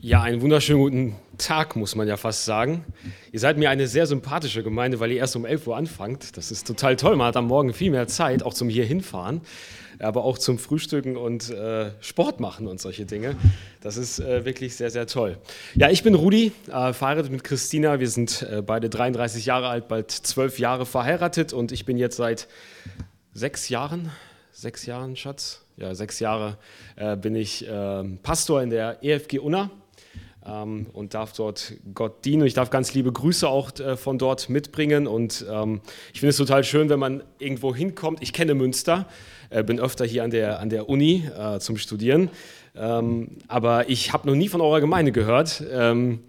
Ja, einen wunderschönen guten Tag, muss man ja fast sagen. Ihr seid mir eine sehr sympathische Gemeinde, weil ihr erst um 11 Uhr anfangt. Das ist total toll. Man hat am Morgen viel mehr Zeit, auch zum hier hinfahren, aber auch zum Frühstücken und äh, Sport machen und solche Dinge. Das ist äh, wirklich sehr, sehr toll. Ja, ich bin Rudi, äh, verheiratet mit Christina. Wir sind äh, beide 33 Jahre alt, bald 12 Jahre verheiratet und ich bin jetzt seit sechs Jahren, sechs Jahren, Schatz, ja, sechs Jahre äh, bin ich ähm, Pastor in der EFG Unna ähm, und darf dort Gott dienen. Ich darf ganz liebe Grüße auch äh, von dort mitbringen. Und ähm, ich finde es total schön, wenn man irgendwo hinkommt. Ich kenne Münster, äh, bin öfter hier an der, an der Uni äh, zum Studieren. Ähm, aber ich habe noch nie von eurer Gemeinde gehört. Ähm,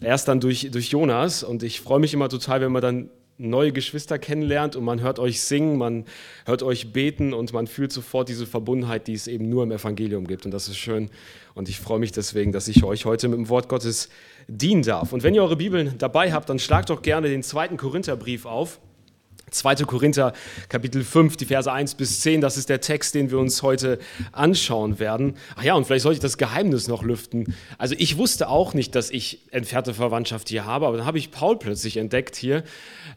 erst dann durch, durch Jonas. Und ich freue mich immer total, wenn man dann neue Geschwister kennenlernt und man hört euch singen, man hört euch beten und man fühlt sofort diese Verbundenheit, die es eben nur im Evangelium gibt. Und das ist schön. Und ich freue mich deswegen, dass ich euch heute mit dem Wort Gottes dienen darf. Und wenn ihr eure Bibeln dabei habt, dann schlagt doch gerne den zweiten Korintherbrief auf. 2. Korinther Kapitel 5, die Verse 1 bis 10, das ist der Text, den wir uns heute anschauen werden. Ach ja, und vielleicht sollte ich das Geheimnis noch lüften. Also ich wusste auch nicht, dass ich entfernte Verwandtschaft hier habe, aber dann habe ich Paul plötzlich entdeckt hier.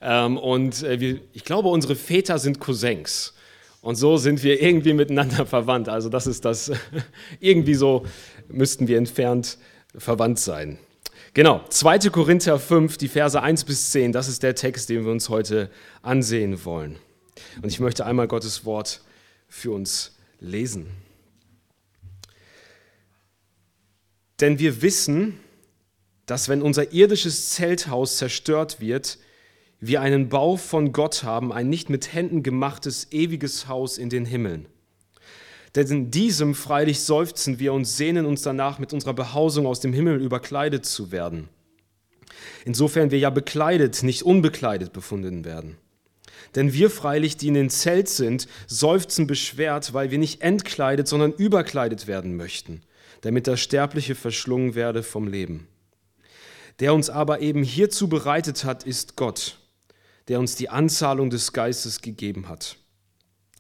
Ähm, und äh, ich glaube, unsere Väter sind Cousins. Und so sind wir irgendwie miteinander verwandt. Also das ist das, irgendwie so müssten wir entfernt verwandt sein. Genau, 2. Korinther 5, die Verse 1 bis 10, das ist der Text, den wir uns heute ansehen wollen. Und ich möchte einmal Gottes Wort für uns lesen. Denn wir wissen, dass wenn unser irdisches Zelthaus zerstört wird, wir einen Bau von Gott haben, ein nicht mit Händen gemachtes ewiges Haus in den Himmeln. Denn in diesem freilich seufzen wir und sehnen uns danach, mit unserer Behausung aus dem Himmel überkleidet zu werden. Insofern wir ja bekleidet, nicht unbekleidet befunden werden. Denn wir freilich, die in den Zelt sind, seufzen beschwert, weil wir nicht entkleidet, sondern überkleidet werden möchten, damit das Sterbliche verschlungen werde vom Leben. Der uns aber eben hierzu bereitet hat, ist Gott, der uns die Anzahlung des Geistes gegeben hat.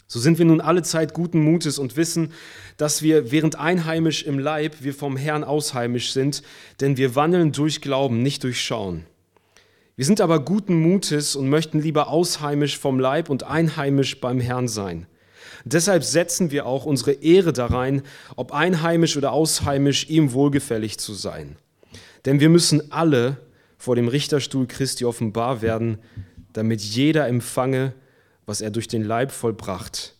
So sind wir nun alle Zeit guten Mutes und wissen, dass wir während einheimisch im Leib, wir vom Herrn ausheimisch sind, denn wir wandeln durch Glauben, nicht durch Schauen. Wir sind aber guten Mutes und möchten lieber ausheimisch vom Leib und einheimisch beim Herrn sein. Deshalb setzen wir auch unsere Ehre darein, ob einheimisch oder ausheimisch, ihm wohlgefällig zu sein. Denn wir müssen alle vor dem Richterstuhl Christi offenbar werden, damit jeder empfange, was er durch den Leib vollbracht,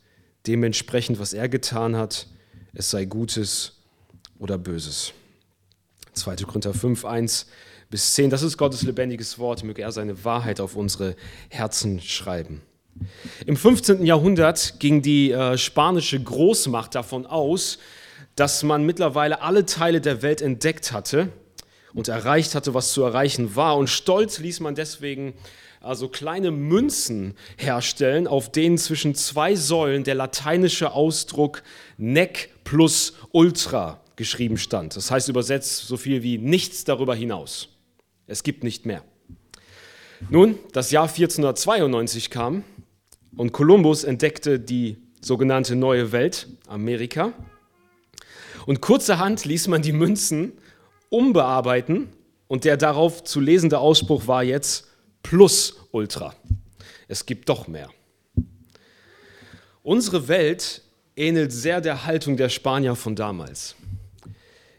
dementsprechend, was er getan hat, es sei Gutes oder Böses. 2. Korinther 5, 1 bis 10, das ist Gottes lebendiges Wort, möge er seine Wahrheit auf unsere Herzen schreiben. Im 15. Jahrhundert ging die äh, spanische Großmacht davon aus, dass man mittlerweile alle Teile der Welt entdeckt hatte und erreicht hatte, was zu erreichen war. Und stolz ließ man deswegen also kleine Münzen herstellen, auf denen zwischen zwei Säulen der lateinische Ausdruck nec plus ultra geschrieben stand. Das heißt übersetzt so viel wie nichts darüber hinaus. Es gibt nicht mehr. Nun, das Jahr 1492 kam und Kolumbus entdeckte die sogenannte neue Welt, Amerika. Und kurzerhand ließ man die Münzen umbearbeiten und der darauf zu lesende Ausspruch war jetzt plus Ultra. Es gibt doch mehr. Unsere Welt ähnelt sehr der Haltung der Spanier von damals.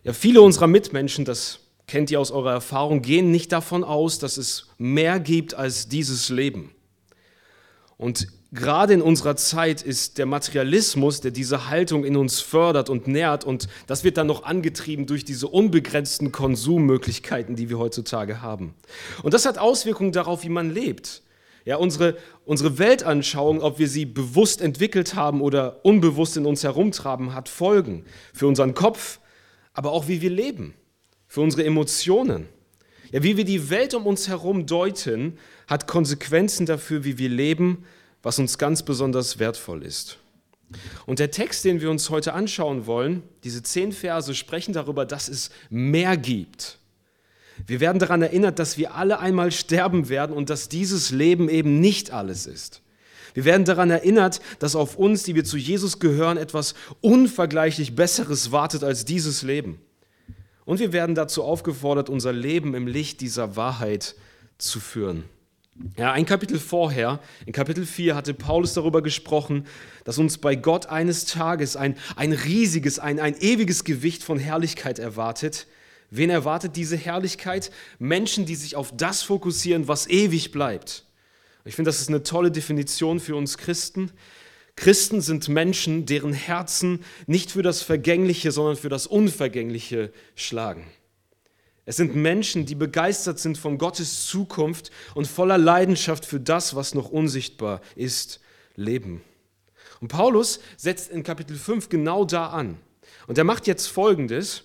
Ja, viele unserer Mitmenschen, das kennt ihr aus eurer Erfahrung, gehen nicht davon aus, dass es mehr gibt als dieses Leben. Und gerade in unserer Zeit ist der Materialismus, der diese Haltung in uns fördert und nährt, und das wird dann noch angetrieben durch diese unbegrenzten Konsummöglichkeiten, die wir heutzutage haben. Und das hat Auswirkungen darauf, wie man lebt. Ja, unsere, unsere Weltanschauung, ob wir sie bewusst entwickelt haben oder unbewusst in uns herumtraben, hat Folgen für unseren Kopf, aber auch wie wir leben, für unsere Emotionen. Ja, wie wir die Welt um uns herum deuten, hat Konsequenzen dafür, wie wir leben, was uns ganz besonders wertvoll ist. Und der Text, den wir uns heute anschauen wollen, diese zehn Verse sprechen darüber, dass es mehr gibt. Wir werden daran erinnert, dass wir alle einmal sterben werden und dass dieses Leben eben nicht alles ist. Wir werden daran erinnert, dass auf uns, die wir zu Jesus gehören, etwas unvergleichlich Besseres wartet als dieses Leben. Und wir werden dazu aufgefordert, unser Leben im Licht dieser Wahrheit zu führen. Ja, ein Kapitel vorher, in Kapitel 4, hatte Paulus darüber gesprochen, dass uns bei Gott eines Tages ein, ein riesiges, ein, ein ewiges Gewicht von Herrlichkeit erwartet. Wen erwartet diese Herrlichkeit? Menschen, die sich auf das fokussieren, was ewig bleibt. Ich finde, das ist eine tolle Definition für uns Christen. Christen sind Menschen, deren Herzen nicht für das Vergängliche, sondern für das Unvergängliche schlagen. Es sind Menschen, die begeistert sind von Gottes Zukunft und voller Leidenschaft für das, was noch unsichtbar ist, leben. Und Paulus setzt in Kapitel 5 genau da an. Und er macht jetzt Folgendes.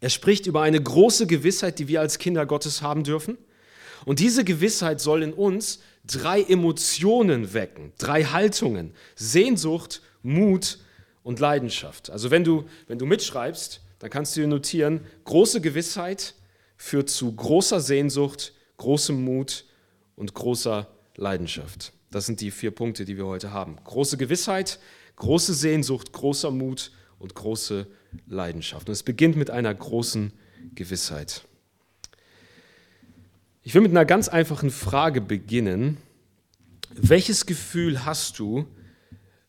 Er spricht über eine große Gewissheit, die wir als Kinder Gottes haben dürfen. Und diese Gewissheit soll in uns drei Emotionen wecken, drei Haltungen, Sehnsucht, Mut und Leidenschaft. Also wenn du, wenn du mitschreibst, dann kannst du dir notieren, große Gewissheit führt zu großer Sehnsucht, großem Mut und großer Leidenschaft. Das sind die vier Punkte, die wir heute haben. Große Gewissheit, große Sehnsucht, großer Mut und große Leidenschaft. Und es beginnt mit einer großen Gewissheit. Ich will mit einer ganz einfachen Frage beginnen. Welches Gefühl hast du,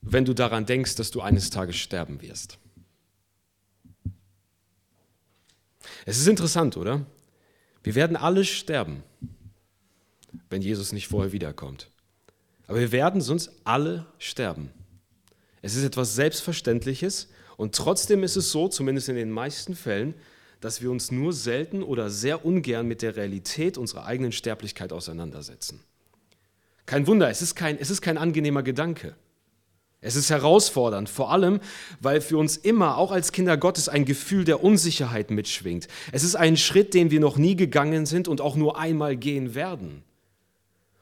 wenn du daran denkst, dass du eines Tages sterben wirst? Es ist interessant, oder? Wir werden alle sterben, wenn Jesus nicht vorher wiederkommt. Aber wir werden sonst alle sterben. Es ist etwas Selbstverständliches und trotzdem ist es so, zumindest in den meisten Fällen, dass wir uns nur selten oder sehr ungern mit der Realität unserer eigenen Sterblichkeit auseinandersetzen. Kein Wunder, es ist kein, es ist kein angenehmer Gedanke. Es ist herausfordernd, vor allem, weil für uns immer, auch als Kinder Gottes, ein Gefühl der Unsicherheit mitschwingt. Es ist ein Schritt, den wir noch nie gegangen sind und auch nur einmal gehen werden.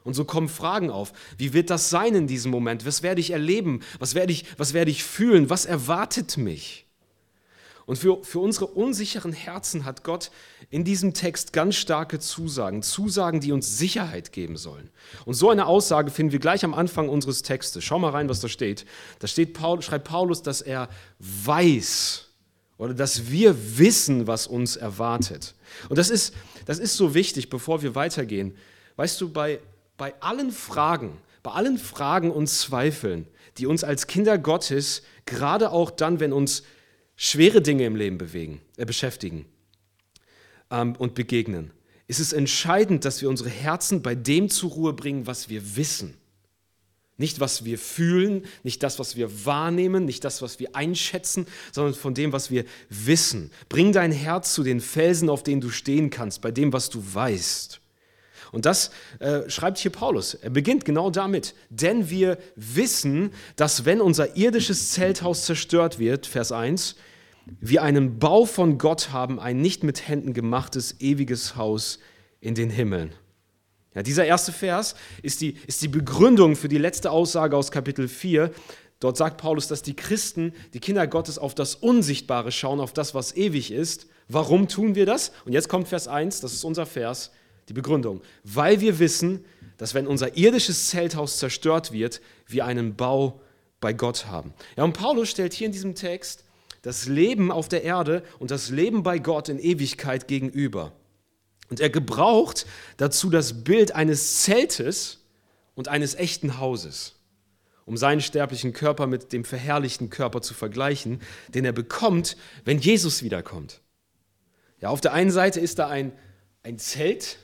Und so kommen Fragen auf. Wie wird das sein in diesem Moment? Was werde ich erleben? Was werde ich, was werde ich fühlen? Was erwartet mich? Und für, für unsere unsicheren Herzen hat Gott in diesem Text ganz starke Zusagen, Zusagen, die uns Sicherheit geben sollen. Und so eine Aussage finden wir gleich am Anfang unseres Textes. Schau mal rein, was da steht. Da steht, Paul, schreibt Paulus, dass er weiß oder dass wir wissen, was uns erwartet. Und das ist, das ist so wichtig, bevor wir weitergehen. Weißt du, bei, bei allen Fragen, bei allen Fragen und Zweifeln, die uns als Kinder Gottes, gerade auch dann, wenn uns schwere Dinge im Leben bewegen, äh, beschäftigen ähm, und begegnen, ist es entscheidend, dass wir unsere Herzen bei dem zur Ruhe bringen, was wir wissen. Nicht, was wir fühlen, nicht das, was wir wahrnehmen, nicht das, was wir einschätzen, sondern von dem, was wir wissen. Bring dein Herz zu den Felsen, auf denen du stehen kannst, bei dem, was du weißt. Und das äh, schreibt hier Paulus. Er beginnt genau damit. Denn wir wissen, dass wenn unser irdisches Zelthaus zerstört wird, Vers 1, wir einen Bau von Gott haben, ein nicht mit Händen gemachtes ewiges Haus in den Himmeln. Ja, dieser erste Vers ist die, ist die Begründung für die letzte Aussage aus Kapitel 4. Dort sagt Paulus, dass die Christen, die Kinder Gottes, auf das Unsichtbare schauen, auf das, was ewig ist. Warum tun wir das? Und jetzt kommt Vers 1, das ist unser Vers, die Begründung. Weil wir wissen, dass wenn unser irdisches Zelthaus zerstört wird, wir einen Bau bei Gott haben. Ja, und Paulus stellt hier in diesem Text das Leben auf der Erde und das Leben bei Gott in Ewigkeit gegenüber. Und er gebraucht dazu das Bild eines Zeltes und eines echten Hauses, um seinen sterblichen Körper mit dem verherrlichten Körper zu vergleichen, den er bekommt, wenn Jesus wiederkommt. Ja, auf der einen Seite ist da ein, ein Zelt,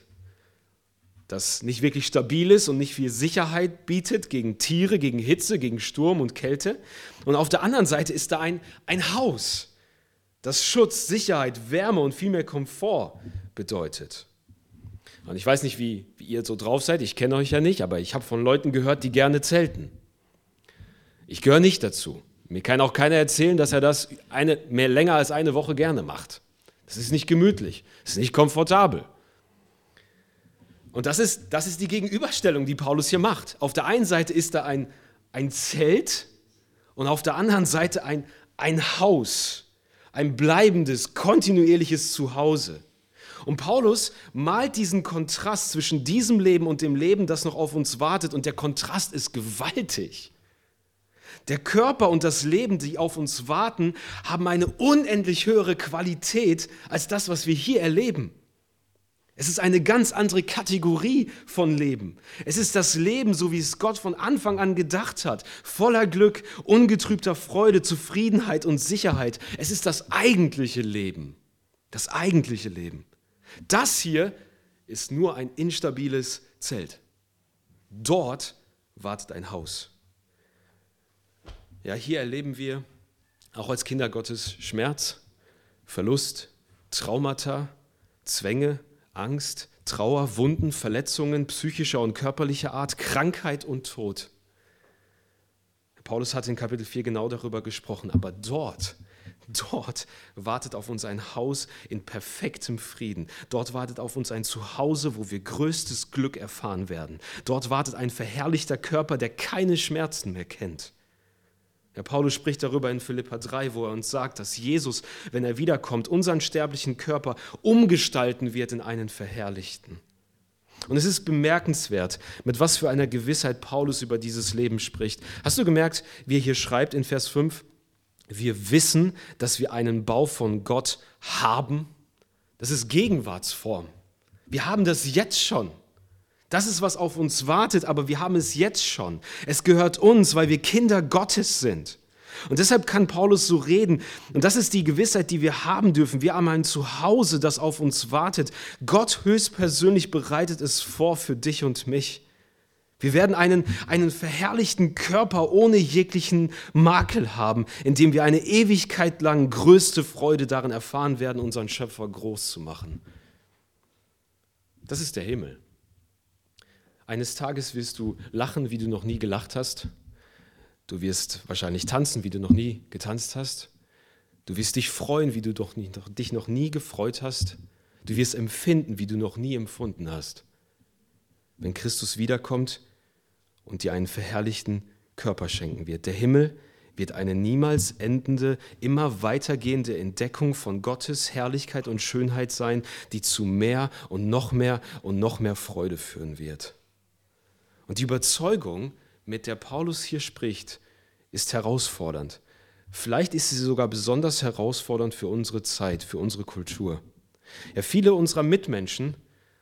das nicht wirklich stabil ist und nicht viel Sicherheit bietet gegen Tiere, gegen Hitze, gegen Sturm und Kälte. Und auf der anderen Seite ist da ein, ein Haus, das Schutz, Sicherheit, Wärme und viel mehr Komfort bedeutet. Und ich weiß nicht, wie, wie ihr so drauf seid, ich kenne euch ja nicht, aber ich habe von Leuten gehört, die gerne zelten. Ich gehöre nicht dazu. Mir kann auch keiner erzählen, dass er das eine, mehr länger als eine Woche gerne macht. Das ist nicht gemütlich, das ist nicht komfortabel. Und das ist, das ist die Gegenüberstellung, die Paulus hier macht. Auf der einen Seite ist da ein, ein Zelt und auf der anderen Seite ein, ein Haus, ein bleibendes, kontinuierliches Zuhause. Und Paulus malt diesen Kontrast zwischen diesem Leben und dem Leben, das noch auf uns wartet. Und der Kontrast ist gewaltig. Der Körper und das Leben, die auf uns warten, haben eine unendlich höhere Qualität als das, was wir hier erleben. Es ist eine ganz andere Kategorie von Leben. Es ist das Leben, so wie es Gott von Anfang an gedacht hat, voller Glück, ungetrübter Freude, Zufriedenheit und Sicherheit. Es ist das eigentliche Leben. Das eigentliche Leben. Das hier ist nur ein instabiles Zelt. Dort wartet ein Haus. Ja, hier erleben wir auch als Kinder Gottes Schmerz, Verlust, Traumata, Zwänge, Angst, Trauer, Wunden, Verletzungen psychischer und körperlicher Art, Krankheit und Tod. Paulus hat in Kapitel 4 genau darüber gesprochen, aber dort, dort wartet auf uns ein Haus in perfektem Frieden. Dort wartet auf uns ein Zuhause, wo wir größtes Glück erfahren werden. Dort wartet ein verherrlichter Körper, der keine Schmerzen mehr kennt. Ja, Paulus spricht darüber in Philippa 3, wo er uns sagt, dass Jesus, wenn er wiederkommt, unseren sterblichen Körper umgestalten wird in einen verherrlichten. Und es ist bemerkenswert, mit was für einer Gewissheit Paulus über dieses Leben spricht. Hast du gemerkt, wie er hier schreibt in Vers 5? Wir wissen, dass wir einen Bau von Gott haben. Das ist Gegenwartsform. Wir haben das jetzt schon. Das ist, was auf uns wartet, aber wir haben es jetzt schon. Es gehört uns, weil wir Kinder Gottes sind. Und deshalb kann Paulus so reden. Und das ist die Gewissheit, die wir haben dürfen. Wir haben ein Zuhause, das auf uns wartet. Gott höchstpersönlich bereitet es vor für dich und mich. Wir werden einen, einen verherrlichten Körper ohne jeglichen Makel haben, in dem wir eine Ewigkeit lang größte Freude darin erfahren werden, unseren Schöpfer groß zu machen. Das ist der Himmel. Eines Tages wirst du lachen, wie du noch nie gelacht hast. Du wirst wahrscheinlich tanzen, wie du noch nie getanzt hast. Du wirst dich freuen, wie du doch nie, dich noch nie gefreut hast. Du wirst empfinden, wie du noch nie empfunden hast. Wenn Christus wiederkommt und dir einen verherrlichten Körper schenken wird. Der Himmel wird eine niemals endende, immer weitergehende Entdeckung von Gottes Herrlichkeit und Schönheit sein, die zu mehr und noch mehr und noch mehr Freude führen wird. Und die Überzeugung, mit der Paulus hier spricht, ist herausfordernd. Vielleicht ist sie sogar besonders herausfordernd für unsere Zeit, für unsere Kultur. Ja, viele unserer Mitmenschen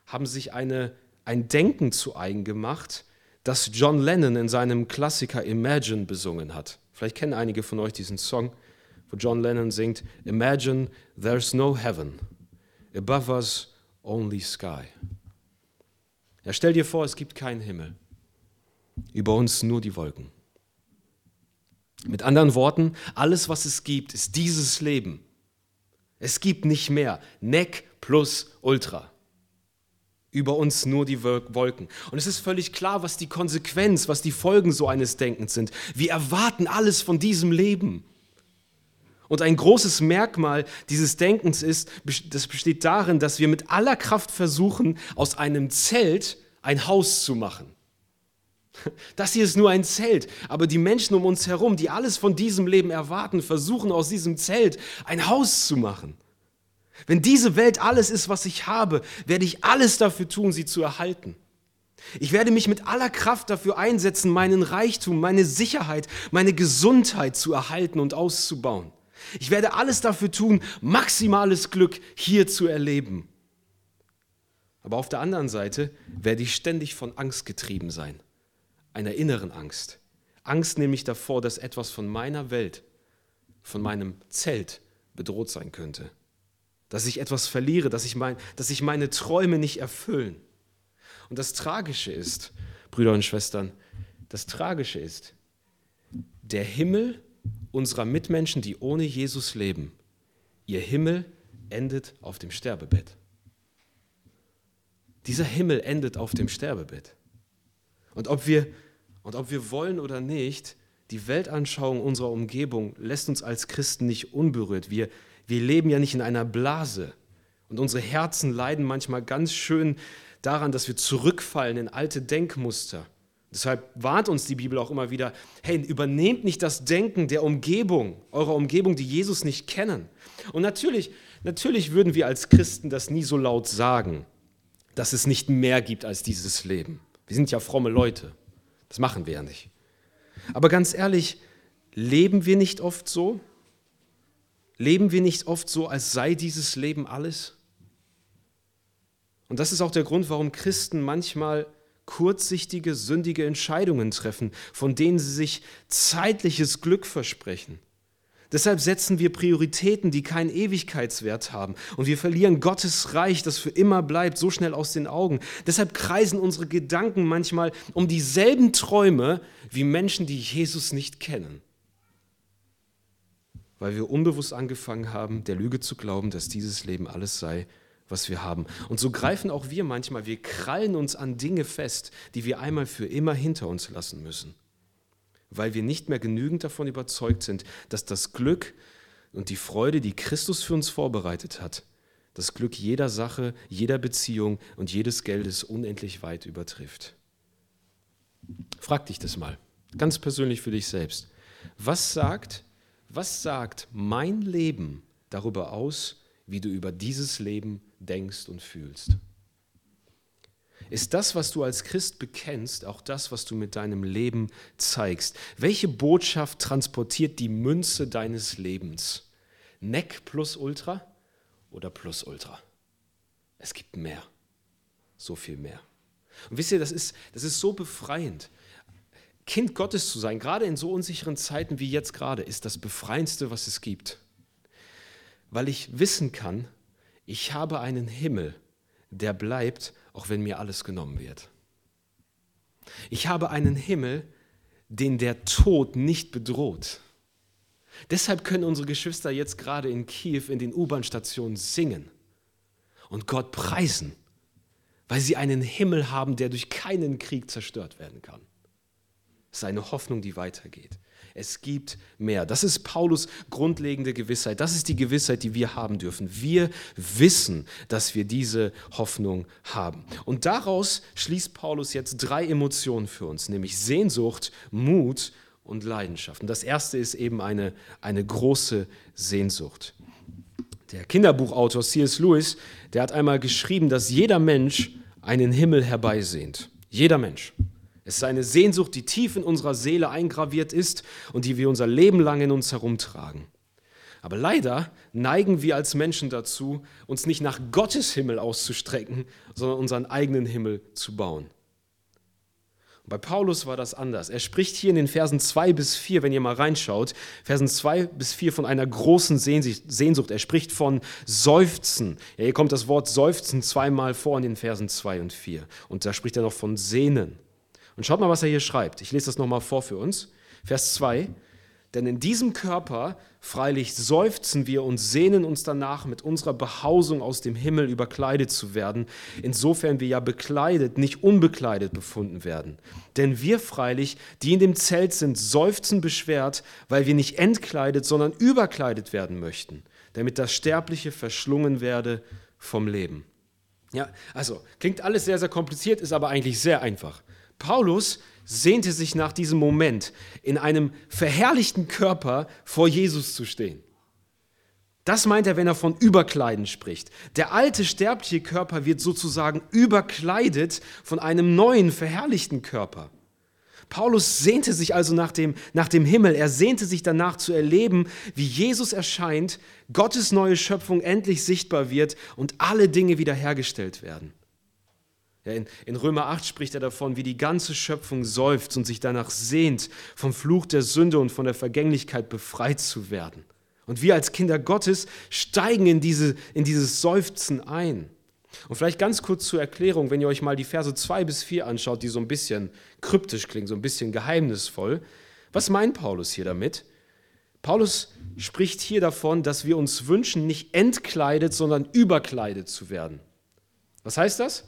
haben sich eine, ein Denken zu eigen gemacht, das John Lennon in seinem Klassiker Imagine besungen hat. Vielleicht kennen einige von euch diesen Song, wo John Lennon singt, Imagine there's no heaven, above us only sky. Ja, stell dir vor, es gibt keinen Himmel über uns nur die Wolken. Mit anderen Worten, alles, was es gibt, ist dieses Leben. Es gibt nicht mehr. Neck plus Ultra. Über uns nur die Wolken. Und es ist völlig klar, was die Konsequenz, was die Folgen so eines Denkens sind. Wir erwarten alles von diesem Leben. Und ein großes Merkmal dieses Denkens ist, das besteht darin, dass wir mit aller Kraft versuchen, aus einem Zelt ein Haus zu machen. Das hier ist nur ein Zelt, aber die Menschen um uns herum, die alles von diesem Leben erwarten, versuchen aus diesem Zelt ein Haus zu machen. Wenn diese Welt alles ist, was ich habe, werde ich alles dafür tun, sie zu erhalten. Ich werde mich mit aller Kraft dafür einsetzen, meinen Reichtum, meine Sicherheit, meine Gesundheit zu erhalten und auszubauen. Ich werde alles dafür tun, maximales Glück hier zu erleben. Aber auf der anderen Seite werde ich ständig von Angst getrieben sein einer inneren Angst. Angst nämlich davor, dass etwas von meiner Welt, von meinem Zelt bedroht sein könnte. Dass ich etwas verliere, dass ich, mein, dass sich meine Träume nicht erfüllen. Und das Tragische ist, Brüder und Schwestern, das Tragische ist, der Himmel unserer Mitmenschen, die ohne Jesus leben, ihr Himmel endet auf dem Sterbebett. Dieser Himmel endet auf dem Sterbebett. Und ob wir, und ob wir wollen oder nicht, die Weltanschauung unserer Umgebung lässt uns als Christen nicht unberührt. Wir, wir leben ja nicht in einer Blase. Und unsere Herzen leiden manchmal ganz schön daran, dass wir zurückfallen in alte Denkmuster. Deshalb warnt uns die Bibel auch immer wieder, hey, übernehmt nicht das Denken der Umgebung, eurer Umgebung, die Jesus nicht kennen. Und natürlich, natürlich würden wir als Christen das nie so laut sagen, dass es nicht mehr gibt als dieses Leben. Wir sind ja fromme Leute. Das machen wir ja nicht. Aber ganz ehrlich, leben wir nicht oft so? Leben wir nicht oft so, als sei dieses Leben alles? Und das ist auch der Grund, warum Christen manchmal kurzsichtige, sündige Entscheidungen treffen, von denen sie sich zeitliches Glück versprechen. Deshalb setzen wir Prioritäten, die keinen Ewigkeitswert haben. Und wir verlieren Gottes Reich, das für immer bleibt, so schnell aus den Augen. Deshalb kreisen unsere Gedanken manchmal um dieselben Träume wie Menschen, die Jesus nicht kennen. Weil wir unbewusst angefangen haben, der Lüge zu glauben, dass dieses Leben alles sei, was wir haben. Und so greifen auch wir manchmal, wir krallen uns an Dinge fest, die wir einmal für immer hinter uns lassen müssen, weil wir nicht mehr genügend davon überzeugt sind, dass das Glück und die Freude, die Christus für uns vorbereitet hat, das Glück jeder Sache, jeder Beziehung und jedes Geldes unendlich weit übertrifft. Frag dich das mal, ganz persönlich für dich selbst. Was sagt, was sagt mein Leben darüber aus, wie du über dieses Leben denkst und fühlst. Ist das, was du als Christ bekennst, auch das, was du mit deinem Leben zeigst? Welche Botschaft transportiert die Münze deines Lebens? Neck plus Ultra oder plus Ultra? Es gibt mehr, so viel mehr. Und wisst ihr, das ist, das ist so befreiend. Kind Gottes zu sein, gerade in so unsicheren Zeiten wie jetzt gerade, ist das Befreiendste, was es gibt. Weil ich wissen kann, ich habe einen Himmel, der bleibt, auch wenn mir alles genommen wird. Ich habe einen Himmel, den der Tod nicht bedroht. Deshalb können unsere Geschwister jetzt gerade in Kiew in den U-Bahn-Stationen singen und Gott preisen, weil sie einen Himmel haben, der durch keinen Krieg zerstört werden kann. Es ist eine Hoffnung, die weitergeht. Es gibt mehr. Das ist Paulus grundlegende Gewissheit. Das ist die Gewissheit, die wir haben dürfen. Wir wissen, dass wir diese Hoffnung haben. Und daraus schließt Paulus jetzt drei Emotionen für uns, nämlich Sehnsucht, Mut und Leidenschaft. Und das erste ist eben eine, eine große Sehnsucht. Der Kinderbuchautor C.S. Lewis, der hat einmal geschrieben, dass jeder Mensch einen Himmel herbeisehnt. Jeder Mensch. Es ist eine Sehnsucht, die tief in unserer Seele eingraviert ist und die wir unser Leben lang in uns herumtragen. Aber leider neigen wir als Menschen dazu, uns nicht nach Gottes Himmel auszustrecken, sondern unseren eigenen Himmel zu bauen. Und bei Paulus war das anders. Er spricht hier in den Versen 2 bis 4, wenn ihr mal reinschaut, Versen 2 bis 4 von einer großen Sehnsucht. Er spricht von Seufzen. Ja, hier kommt das Wort Seufzen zweimal vor in den Versen 2 und 4. Und da spricht er noch von Sehnen. Und schaut mal, was er hier schreibt. Ich lese das nochmal vor für uns. Vers 2. Denn in diesem Körper freilich seufzen wir und sehnen uns danach, mit unserer Behausung aus dem Himmel überkleidet zu werden, insofern wir ja bekleidet, nicht unbekleidet befunden werden. Denn wir freilich, die in dem Zelt sind, seufzen beschwert, weil wir nicht entkleidet, sondern überkleidet werden möchten, damit das Sterbliche verschlungen werde vom Leben. Ja, also klingt alles sehr, sehr kompliziert, ist aber eigentlich sehr einfach. Paulus sehnte sich nach diesem Moment, in einem verherrlichten Körper vor Jesus zu stehen. Das meint er, wenn er von Überkleiden spricht. Der alte sterbliche Körper wird sozusagen überkleidet von einem neuen, verherrlichten Körper. Paulus sehnte sich also nach dem, nach dem Himmel. Er sehnte sich danach zu erleben, wie Jesus erscheint, Gottes neue Schöpfung endlich sichtbar wird und alle Dinge wiederhergestellt werden. Ja, in, in, Römer 8 spricht er davon, wie die ganze Schöpfung seufzt und sich danach sehnt, vom Fluch der Sünde und von der Vergänglichkeit befreit zu werden. Und wir als Kinder Gottes steigen in, diese, in dieses Seufzen ein. Und vielleicht ganz kurz zur Erklärung, wenn ihr euch mal die Verse 2 bis 4 anschaut, die so ein bisschen kryptisch klingen, so ein bisschen geheimnisvoll. Was meint Paulus hier damit? Paulus spricht hier davon, dass wir uns wünschen, nicht entkleidet, sondern überkleidet zu werden. Was heißt das?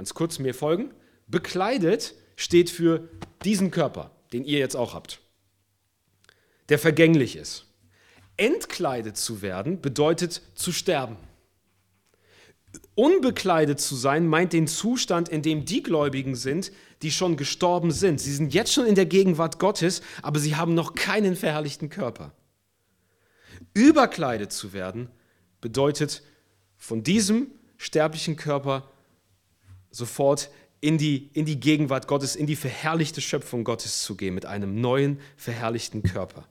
Ganz kurz mir folgen. Bekleidet steht für diesen Körper, den ihr jetzt auch habt, der vergänglich ist. Entkleidet zu werden bedeutet zu sterben. Unbekleidet zu sein meint den Zustand, in dem die Gläubigen sind, die schon gestorben sind. Sie sind jetzt schon in der Gegenwart Gottes, aber sie haben noch keinen verherrlichten Körper. Überkleidet zu werden bedeutet von diesem sterblichen Körper sofort in die, in die Gegenwart Gottes, in die verherrlichte Schöpfung Gottes zu gehen mit einem neuen, verherrlichten Körper.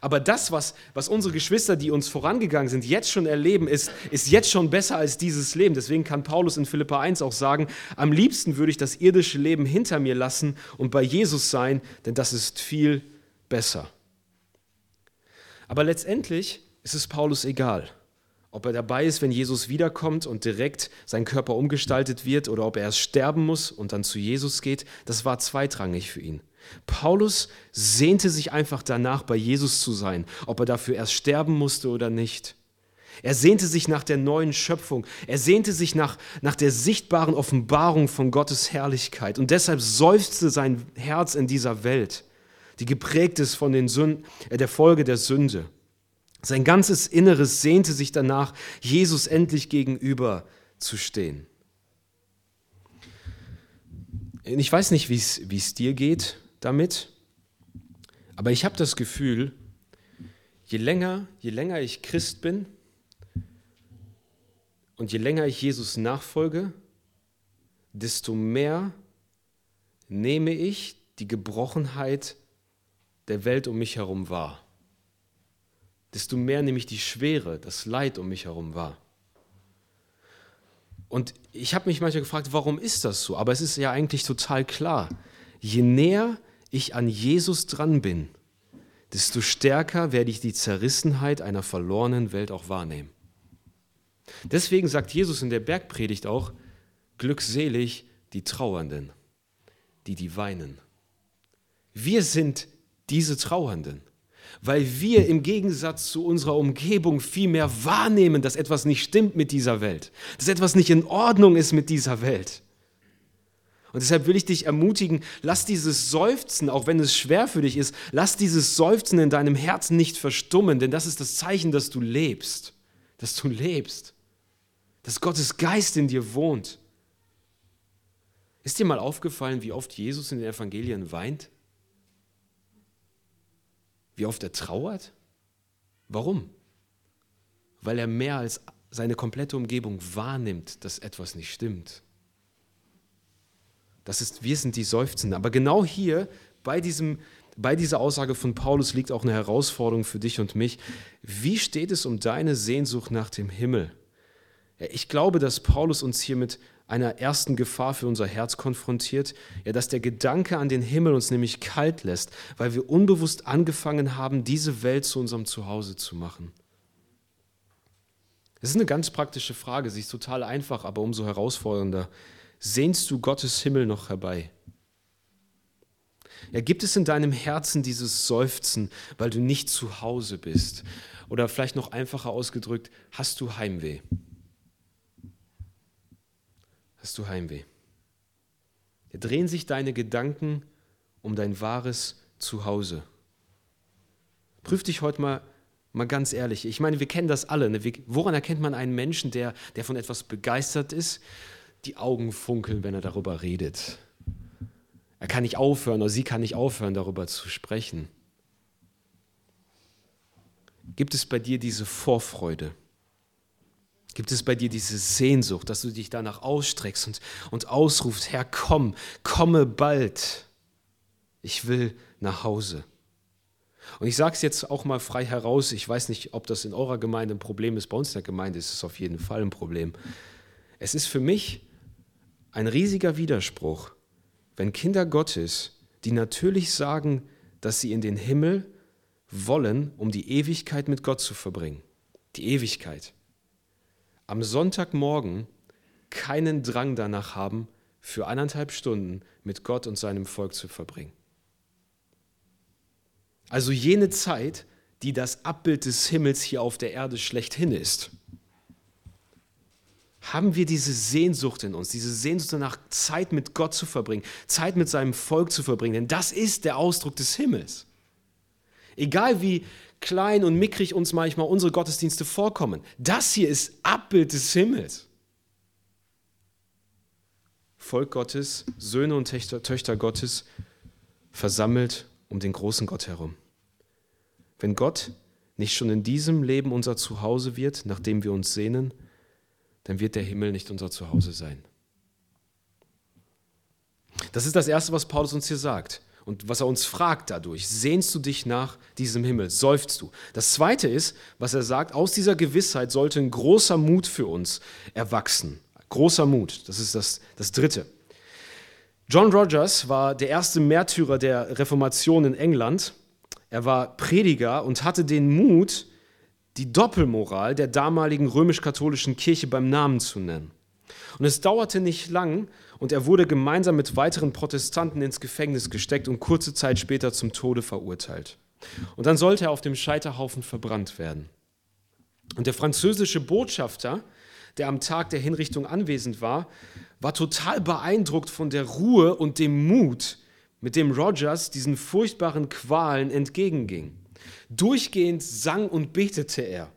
Aber das, was, was unsere Geschwister, die uns vorangegangen sind, jetzt schon erleben, ist, ist jetzt schon besser als dieses Leben. Deswegen kann Paulus in Philippa 1 auch sagen, am liebsten würde ich das irdische Leben hinter mir lassen und bei Jesus sein, denn das ist viel besser. Aber letztendlich ist es Paulus egal, ob er dabei ist, wenn Jesus wiederkommt und direkt sein Körper umgestaltet wird oder ob er erst sterben muss und dann zu Jesus geht, das war zweitrangig für ihn. Paulus sehnte sich einfach danach, bei Jesus zu sein, ob er dafür erst sterben musste oder nicht. Er sehnte sich nach der neuen Schöpfung. Er sehnte sich nach, nach der sichtbaren Offenbarung von Gottes Herrlichkeit. Und deshalb seufzte sein Herz in dieser Welt, die geprägt ist von den Sünden, äh, der Folge der Sünde. Sein ganzes Inneres sehnte sich danach, Jesus endlich gegenüber zu stehen. Ich weiß nicht, wie es dir geht damit. Aber ich habe das Gefühl, je länger, je länger ich Christ bin und je länger ich Jesus nachfolge, desto mehr nehme ich die Gebrochenheit der Welt um mich herum wahr. Desto mehr nehme ich die Schwere, das Leid um mich herum wahr. Und ich habe mich manchmal gefragt, warum ist das so? Aber es ist ja eigentlich total klar. Je näher ich an Jesus dran bin, desto stärker werde ich die Zerrissenheit einer verlorenen Welt auch wahrnehmen. Deswegen sagt Jesus in der Bergpredigt auch, glückselig die Trauernden, die die weinen. Wir sind diese Trauernden, weil wir im Gegensatz zu unserer Umgebung viel mehr wahrnehmen, dass etwas nicht stimmt mit dieser Welt, dass etwas nicht in Ordnung ist mit dieser Welt. Und deshalb will ich dich ermutigen, lass dieses Seufzen, auch wenn es schwer für dich ist, lass dieses Seufzen in deinem Herzen nicht verstummen, denn das ist das Zeichen, dass du lebst, dass du lebst, dass Gottes Geist in dir wohnt. Ist dir mal aufgefallen, wie oft Jesus in den Evangelien weint? Wie oft er trauert? Warum? Weil er mehr als seine komplette Umgebung wahrnimmt, dass etwas nicht stimmt. Das ist, wir sind die Seufzenden. Aber genau hier, bei, diesem, bei dieser Aussage von Paulus, liegt auch eine Herausforderung für dich und mich. Wie steht es um deine Sehnsucht nach dem Himmel? Ich glaube, dass Paulus uns hier mit einer ersten Gefahr für unser Herz konfrontiert, ja, dass der Gedanke an den Himmel uns nämlich kalt lässt, weil wir unbewusst angefangen haben, diese Welt zu unserem Zuhause zu machen. Es ist eine ganz praktische Frage, sie ist total einfach, aber umso herausfordernder sehnst du Gottes Himmel noch herbei? Ja, gibt es in deinem Herzen dieses Seufzen, weil du nicht zu Hause bist? Oder vielleicht noch einfacher ausgedrückt, hast du Heimweh? Hast du Heimweh? Ja, drehen sich deine Gedanken um dein wahres Zuhause? Prüf dich heute mal, mal ganz ehrlich. Ich meine, wir kennen das alle. Ne? Woran erkennt man einen Menschen, der, der von etwas begeistert ist? die Augen funkeln, wenn er darüber redet. Er kann nicht aufhören oder sie kann nicht aufhören, darüber zu sprechen. Gibt es bei dir diese Vorfreude? Gibt es bei dir diese Sehnsucht, dass du dich danach ausstreckst und, und ausrufst, Herr, komm, komme bald. Ich will nach Hause. Und ich sage es jetzt auch mal frei heraus, ich weiß nicht, ob das in eurer Gemeinde ein Problem ist, bei uns in der Gemeinde ist es auf jeden Fall ein Problem. Es ist für mich ein riesiger Widerspruch, wenn Kinder Gottes, die natürlich sagen, dass sie in den Himmel wollen, um die Ewigkeit mit Gott zu verbringen, die Ewigkeit, am Sonntagmorgen keinen Drang danach haben, für eineinhalb Stunden mit Gott und seinem Volk zu verbringen. Also jene Zeit, die das Abbild des Himmels hier auf der Erde schlechthin ist haben wir diese Sehnsucht in uns, diese Sehnsucht danach, Zeit mit Gott zu verbringen, Zeit mit seinem Volk zu verbringen. Denn das ist der Ausdruck des Himmels. Egal wie klein und mickrig uns manchmal unsere Gottesdienste vorkommen, das hier ist Abbild des Himmels. Volk Gottes, Söhne und Töchter, Töchter Gottes, versammelt um den großen Gott herum. Wenn Gott nicht schon in diesem Leben unser Zuhause wird, nachdem wir uns sehnen, dann wird der Himmel nicht unser Zuhause sein. Das ist das Erste, was Paulus uns hier sagt. Und was er uns fragt dadurch, sehnst du dich nach diesem Himmel, seufzt du. Das Zweite ist, was er sagt, aus dieser Gewissheit sollte ein großer Mut für uns erwachsen. Großer Mut, das ist das, das Dritte. John Rogers war der erste Märtyrer der Reformation in England. Er war Prediger und hatte den Mut, die Doppelmoral der damaligen römisch-katholischen Kirche beim Namen zu nennen. Und es dauerte nicht lang und er wurde gemeinsam mit weiteren Protestanten ins Gefängnis gesteckt und kurze Zeit später zum Tode verurteilt. Und dann sollte er auf dem Scheiterhaufen verbrannt werden. Und der französische Botschafter, der am Tag der Hinrichtung anwesend war, war total beeindruckt von der Ruhe und dem Mut, mit dem Rogers diesen furchtbaren Qualen entgegenging. Durchgehend sang und betete er.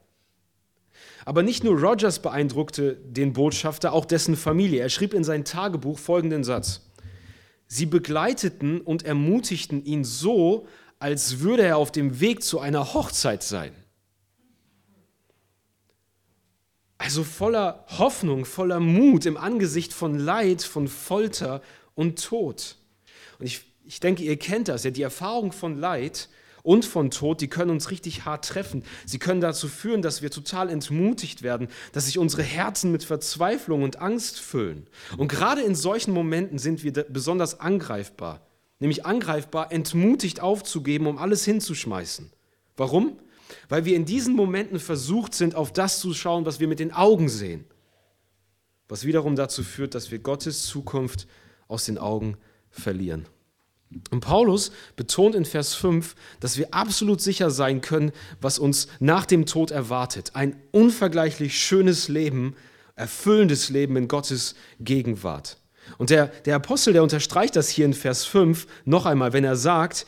Aber nicht nur Rogers beeindruckte den Botschafter, auch dessen Familie. Er schrieb in sein Tagebuch folgenden Satz. Sie begleiteten und ermutigten ihn so, als würde er auf dem Weg zu einer Hochzeit sein. Also voller Hoffnung, voller Mut im Angesicht von Leid, von Folter und Tod. Und ich, ich denke, ihr kennt das ja, die Erfahrung von Leid und von Tod, die können uns richtig hart treffen. Sie können dazu führen, dass wir total entmutigt werden, dass sich unsere Herzen mit Verzweiflung und Angst füllen. Und gerade in solchen Momenten sind wir besonders angreifbar, nämlich angreifbar, entmutigt aufzugeben, um alles hinzuschmeißen. Warum? Weil wir in diesen Momenten versucht sind, auf das zu schauen, was wir mit den Augen sehen. Was wiederum dazu führt, dass wir Gottes Zukunft aus den Augen verlieren. Und Paulus betont in Vers 5, dass wir absolut sicher sein können, was uns nach dem Tod erwartet. Ein unvergleichlich schönes Leben, erfüllendes Leben in Gottes Gegenwart. Und der, der Apostel, der unterstreicht das hier in Vers 5 noch einmal, wenn er sagt,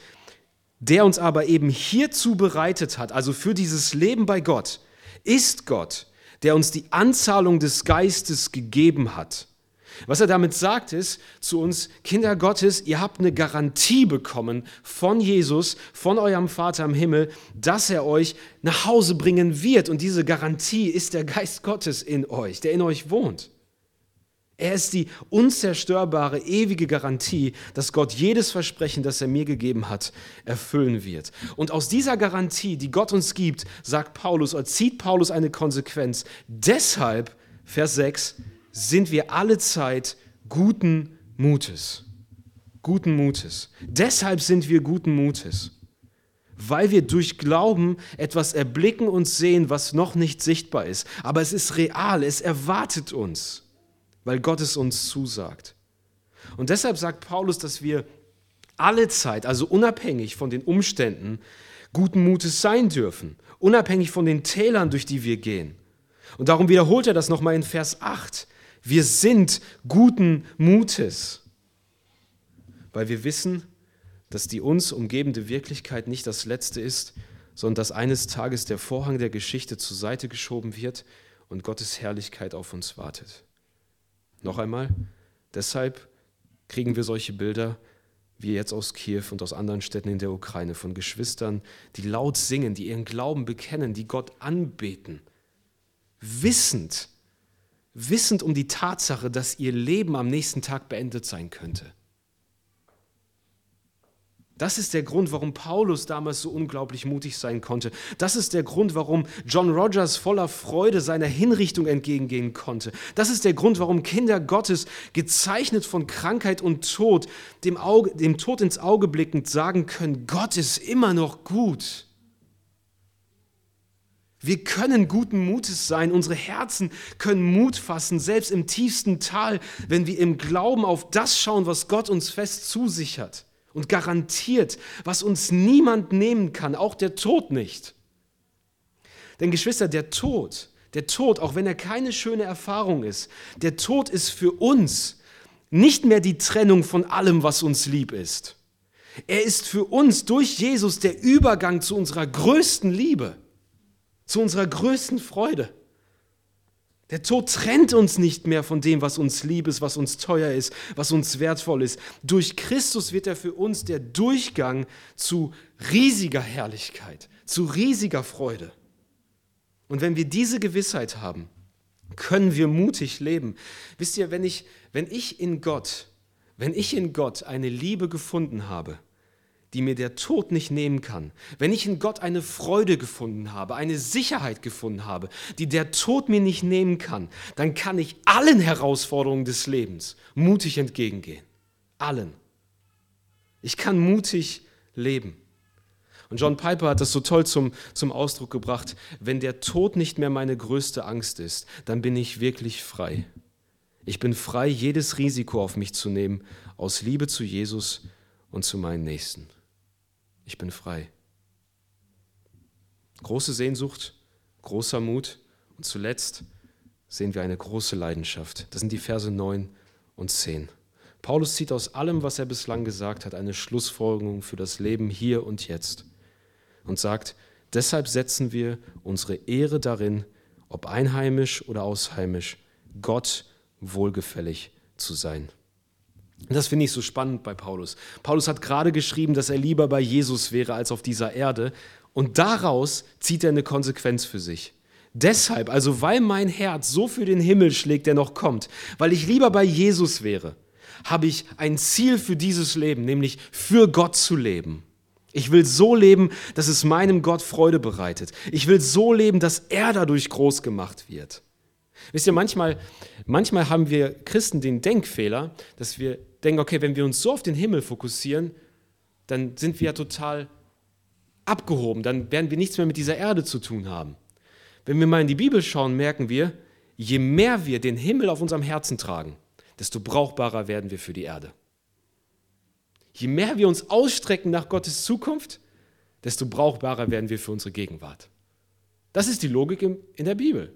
der uns aber eben hierzu bereitet hat, also für dieses Leben bei Gott, ist Gott, der uns die Anzahlung des Geistes gegeben hat was er damit sagt ist zu uns, Kinder Gottes, ihr habt eine Garantie bekommen von Jesus, von eurem Vater im Himmel, dass er euch nach Hause bringen wird. Und diese Garantie ist der Geist Gottes in euch, der in euch wohnt. Er ist die unzerstörbare, ewige Garantie, dass Gott jedes Versprechen, das er mir gegeben hat, erfüllen wird. Und aus dieser Garantie, die Gott uns gibt, sagt Paulus, oder zieht Paulus eine Konsequenz. Deshalb, Vers 6, sind wir alle Zeit guten Mutes. Guten Mutes. Deshalb sind wir guten Mutes. Weil wir durch Glauben etwas erblicken und sehen, was noch nicht sichtbar ist. Aber es ist real, es erwartet uns, weil Gott es uns zusagt. Und deshalb sagt Paulus, dass wir alle Zeit, also unabhängig von den Umständen, guten Mutes sein dürfen. Unabhängig von den Tälern, durch die wir gehen. Und darum wiederholt er das nochmal in Vers 8. Wir sind guten Mutes, weil wir wissen, dass die uns umgebende Wirklichkeit nicht das Letzte ist, sondern dass eines Tages der Vorhang der Geschichte zur Seite geschoben wird und Gottes Herrlichkeit auf uns wartet. Noch einmal, deshalb kriegen wir solche Bilder wie jetzt aus Kiew und aus anderen Städten in der Ukraine von Geschwistern, die laut singen, die ihren Glauben bekennen, die Gott anbeten, wissend, wissend um die Tatsache, dass ihr Leben am nächsten Tag beendet sein könnte. Das ist der Grund, warum Paulus damals so unglaublich mutig sein konnte. Das ist der Grund, warum John Rogers voller Freude seiner Hinrichtung entgegengehen konnte. Das ist der Grund, warum Kinder Gottes, gezeichnet von Krankheit und Tod, dem, Auge, dem Tod ins Auge blickend sagen können, Gott ist immer noch gut. Wir können guten Mutes sein, unsere Herzen können Mut fassen, selbst im tiefsten Tal, wenn wir im Glauben auf das schauen, was Gott uns fest zusichert und garantiert, was uns niemand nehmen kann, auch der Tod nicht. Denn Geschwister, der Tod, der Tod, auch wenn er keine schöne Erfahrung ist, der Tod ist für uns nicht mehr die Trennung von allem, was uns lieb ist. Er ist für uns durch Jesus der Übergang zu unserer größten Liebe zu unserer größten Freude. Der Tod trennt uns nicht mehr von dem, was uns lieb ist, was uns teuer ist, was uns wertvoll ist. Durch Christus wird er für uns der Durchgang zu riesiger Herrlichkeit, zu riesiger Freude. Und wenn wir diese Gewissheit haben, können wir mutig leben. Wisst ihr, wenn ich, wenn ich in Gott wenn ich in Gott eine Liebe gefunden habe, die mir der Tod nicht nehmen kann, wenn ich in Gott eine Freude gefunden habe, eine Sicherheit gefunden habe, die der Tod mir nicht nehmen kann, dann kann ich allen Herausforderungen des Lebens mutig entgegengehen. Allen. Ich kann mutig leben. Und John Piper hat das so toll zum, zum Ausdruck gebracht, wenn der Tod nicht mehr meine größte Angst ist, dann bin ich wirklich frei. Ich bin frei, jedes Risiko auf mich zu nehmen, aus Liebe zu Jesus und zu meinen Nächsten. Ich bin frei. Große Sehnsucht, großer Mut und zuletzt sehen wir eine große Leidenschaft. Das sind die Verse 9 und 10. Paulus zieht aus allem, was er bislang gesagt hat, eine Schlussfolgerung für das Leben hier und jetzt und sagt, deshalb setzen wir unsere Ehre darin, ob einheimisch oder ausheimisch, Gott wohlgefällig zu sein. Das finde ich so spannend bei Paulus. Paulus hat gerade geschrieben, dass er lieber bei Jesus wäre als auf dieser Erde. Und daraus zieht er eine Konsequenz für sich. Deshalb, also weil mein Herz so für den Himmel schlägt, der noch kommt, weil ich lieber bei Jesus wäre, habe ich ein Ziel für dieses Leben, nämlich für Gott zu leben. Ich will so leben, dass es meinem Gott Freude bereitet. Ich will so leben, dass er dadurch groß gemacht wird. Wisst ihr, manchmal, manchmal haben wir Christen den Denkfehler, dass wir denken, okay, wenn wir uns so auf den Himmel fokussieren, dann sind wir ja total abgehoben, dann werden wir nichts mehr mit dieser Erde zu tun haben. Wenn wir mal in die Bibel schauen, merken wir, je mehr wir den Himmel auf unserem Herzen tragen, desto brauchbarer werden wir für die Erde. Je mehr wir uns ausstrecken nach Gottes Zukunft, desto brauchbarer werden wir für unsere Gegenwart. Das ist die Logik in der Bibel.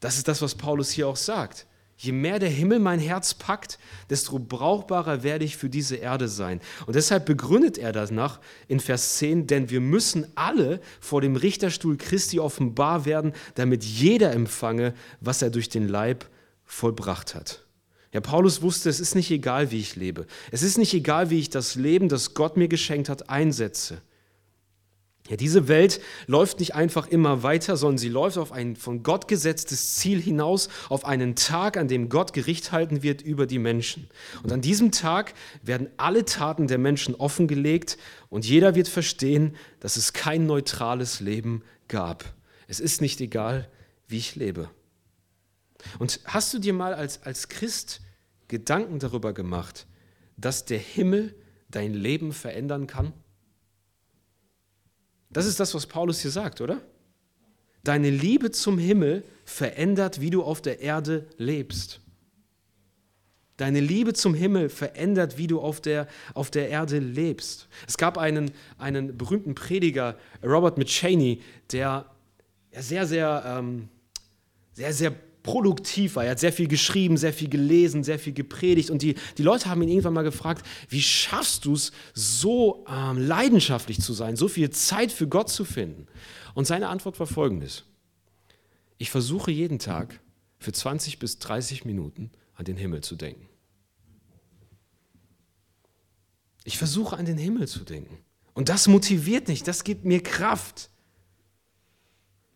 Das ist das, was Paulus hier auch sagt. Je mehr der Himmel mein Herz packt, desto brauchbarer werde ich für diese Erde sein. Und deshalb begründet er danach in Vers 10, denn wir müssen alle vor dem Richterstuhl Christi offenbar werden, damit jeder empfange, was er durch den Leib vollbracht hat. Ja, Paulus wusste, es ist nicht egal, wie ich lebe. Es ist nicht egal, wie ich das Leben, das Gott mir geschenkt hat, einsetze. Ja, diese Welt läuft nicht einfach immer weiter, sondern sie läuft auf ein von Gott gesetztes Ziel hinaus, auf einen Tag, an dem Gott Gericht halten wird über die Menschen. Und an diesem Tag werden alle Taten der Menschen offengelegt und jeder wird verstehen, dass es kein neutrales Leben gab. Es ist nicht egal, wie ich lebe. Und hast du dir mal als, als Christ Gedanken darüber gemacht, dass der Himmel dein Leben verändern kann? Das ist das, was Paulus hier sagt, oder? Deine Liebe zum Himmel verändert, wie du auf der Erde lebst. Deine Liebe zum Himmel verändert, wie du auf der, auf der Erde lebst. Es gab einen, einen berühmten Prediger, Robert McChaney, der sehr, sehr, ähm, sehr, sehr produktiv war. Er hat sehr viel geschrieben, sehr viel gelesen, sehr viel gepredigt. Und die, die Leute haben ihn irgendwann mal gefragt, wie schaffst du es, so ähm, leidenschaftlich zu sein, so viel Zeit für Gott zu finden? Und seine Antwort war folgendes. Ich versuche jeden Tag für 20 bis 30 Minuten an den Himmel zu denken. Ich versuche an den Himmel zu denken. Und das motiviert mich, das gibt mir Kraft.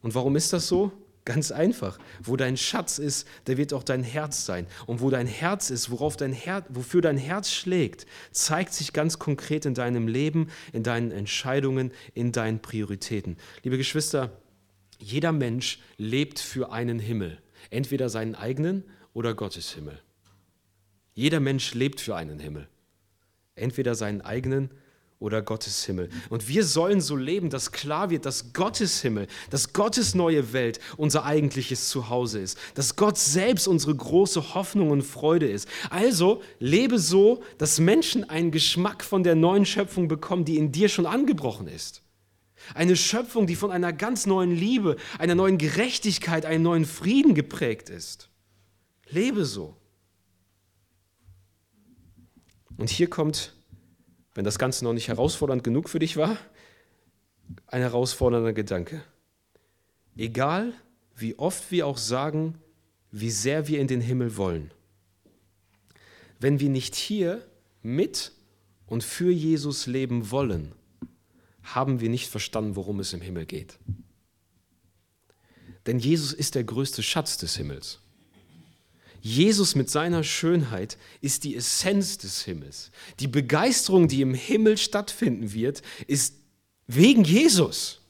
Und warum ist das so? Ganz einfach. Wo dein Schatz ist, da wird auch dein Herz sein. Und wo dein Herz ist, worauf dein Her wofür dein Herz schlägt, zeigt sich ganz konkret in deinem Leben, in deinen Entscheidungen, in deinen Prioritäten. Liebe Geschwister, jeder Mensch lebt für einen Himmel. Entweder seinen eigenen oder Gottes Himmel. Jeder Mensch lebt für einen Himmel. Entweder seinen eigenen oder Gottes Himmel. Und wir sollen so leben, dass klar wird, dass Gottes Himmel, dass Gottes neue Welt unser eigentliches Zuhause ist, dass Gott selbst unsere große Hoffnung und Freude ist. Also lebe so, dass Menschen einen Geschmack von der neuen Schöpfung bekommen, die in dir schon angebrochen ist. Eine Schöpfung, die von einer ganz neuen Liebe, einer neuen Gerechtigkeit, einem neuen Frieden geprägt ist. Lebe so. Und hier kommt wenn das Ganze noch nicht herausfordernd genug für dich war, ein herausfordernder Gedanke. Egal, wie oft wir auch sagen, wie sehr wir in den Himmel wollen, wenn wir nicht hier mit und für Jesus leben wollen, haben wir nicht verstanden, worum es im Himmel geht. Denn Jesus ist der größte Schatz des Himmels. Jesus mit seiner Schönheit ist die Essenz des Himmels. Die Begeisterung, die im Himmel stattfinden wird, ist wegen Jesus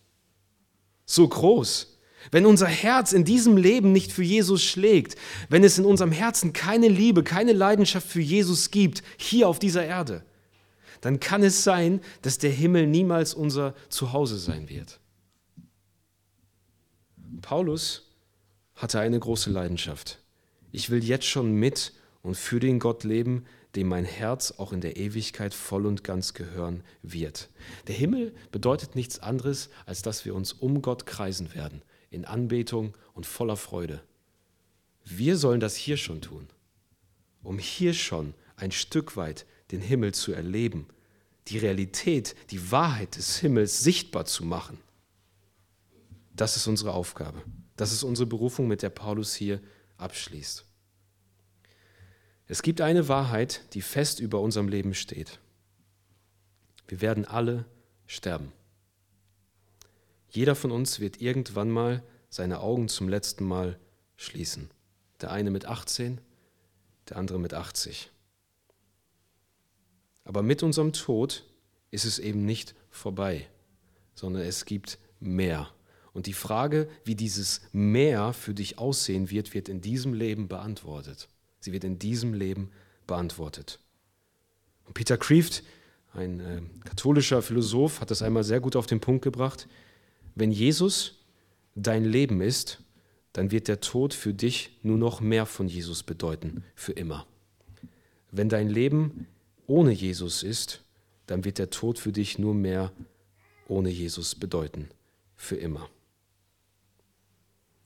so groß. Wenn unser Herz in diesem Leben nicht für Jesus schlägt, wenn es in unserem Herzen keine Liebe, keine Leidenschaft für Jesus gibt, hier auf dieser Erde, dann kann es sein, dass der Himmel niemals unser Zuhause sein wird. Paulus hatte eine große Leidenschaft. Ich will jetzt schon mit und für den Gott leben, dem mein Herz auch in der Ewigkeit voll und ganz gehören wird. Der Himmel bedeutet nichts anderes, als dass wir uns um Gott kreisen werden, in Anbetung und voller Freude. Wir sollen das hier schon tun, um hier schon ein Stück weit den Himmel zu erleben, die Realität, die Wahrheit des Himmels sichtbar zu machen. Das ist unsere Aufgabe. Das ist unsere Berufung, mit der Paulus hier abschließt. Es gibt eine Wahrheit, die fest über unserem Leben steht. Wir werden alle sterben. Jeder von uns wird irgendwann mal seine Augen zum letzten Mal schließen. Der eine mit 18, der andere mit 80. Aber mit unserem Tod ist es eben nicht vorbei, sondern es gibt mehr. Und die Frage, wie dieses Mehr für dich aussehen wird, wird in diesem Leben beantwortet. Sie wird in diesem Leben beantwortet. Und Peter Kreeft, ein äh, katholischer Philosoph, hat das einmal sehr gut auf den Punkt gebracht. Wenn Jesus dein Leben ist, dann wird der Tod für dich nur noch mehr von Jesus bedeuten, für immer. Wenn dein Leben ohne Jesus ist, dann wird der Tod für dich nur mehr ohne Jesus bedeuten, für immer.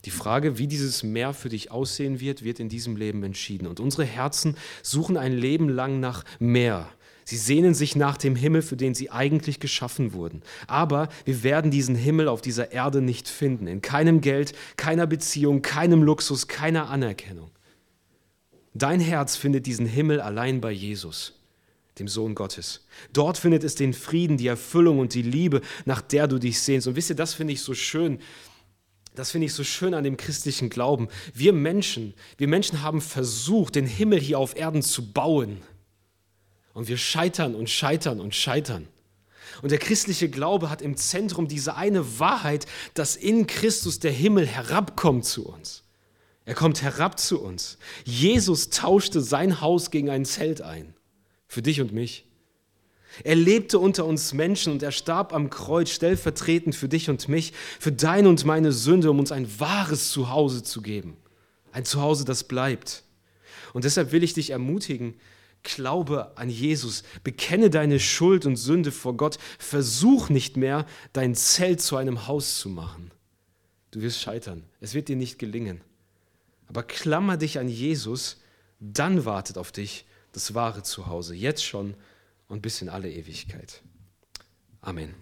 Die Frage, wie dieses Meer für dich aussehen wird, wird in diesem Leben entschieden. Und unsere Herzen suchen ein Leben lang nach mehr. Sie sehnen sich nach dem Himmel, für den sie eigentlich geschaffen wurden. Aber wir werden diesen Himmel auf dieser Erde nicht finden. In keinem Geld, keiner Beziehung, keinem Luxus, keiner Anerkennung. Dein Herz findet diesen Himmel allein bei Jesus, dem Sohn Gottes. Dort findet es den Frieden, die Erfüllung und die Liebe, nach der du dich sehnst. Und wisst ihr, das finde ich so schön. Das finde ich so schön an dem christlichen Glauben. Wir Menschen, wir Menschen haben versucht, den Himmel hier auf Erden zu bauen. Und wir scheitern und scheitern und scheitern. Und der christliche Glaube hat im Zentrum diese eine Wahrheit, dass in Christus der Himmel herabkommt zu uns. Er kommt herab zu uns. Jesus tauschte sein Haus gegen ein Zelt ein. Für dich und mich. Er lebte unter uns Menschen und er starb am Kreuz stellvertretend für dich und mich, für deine und meine Sünde, um uns ein wahres Zuhause zu geben. Ein Zuhause, das bleibt. Und deshalb will ich dich ermutigen, glaube an Jesus, bekenne deine Schuld und Sünde vor Gott, versuch nicht mehr, dein Zelt zu einem Haus zu machen. Du wirst scheitern, es wird dir nicht gelingen. Aber klammer dich an Jesus, dann wartet auf dich das wahre Zuhause, jetzt schon und bis in alle Ewigkeit. Amen.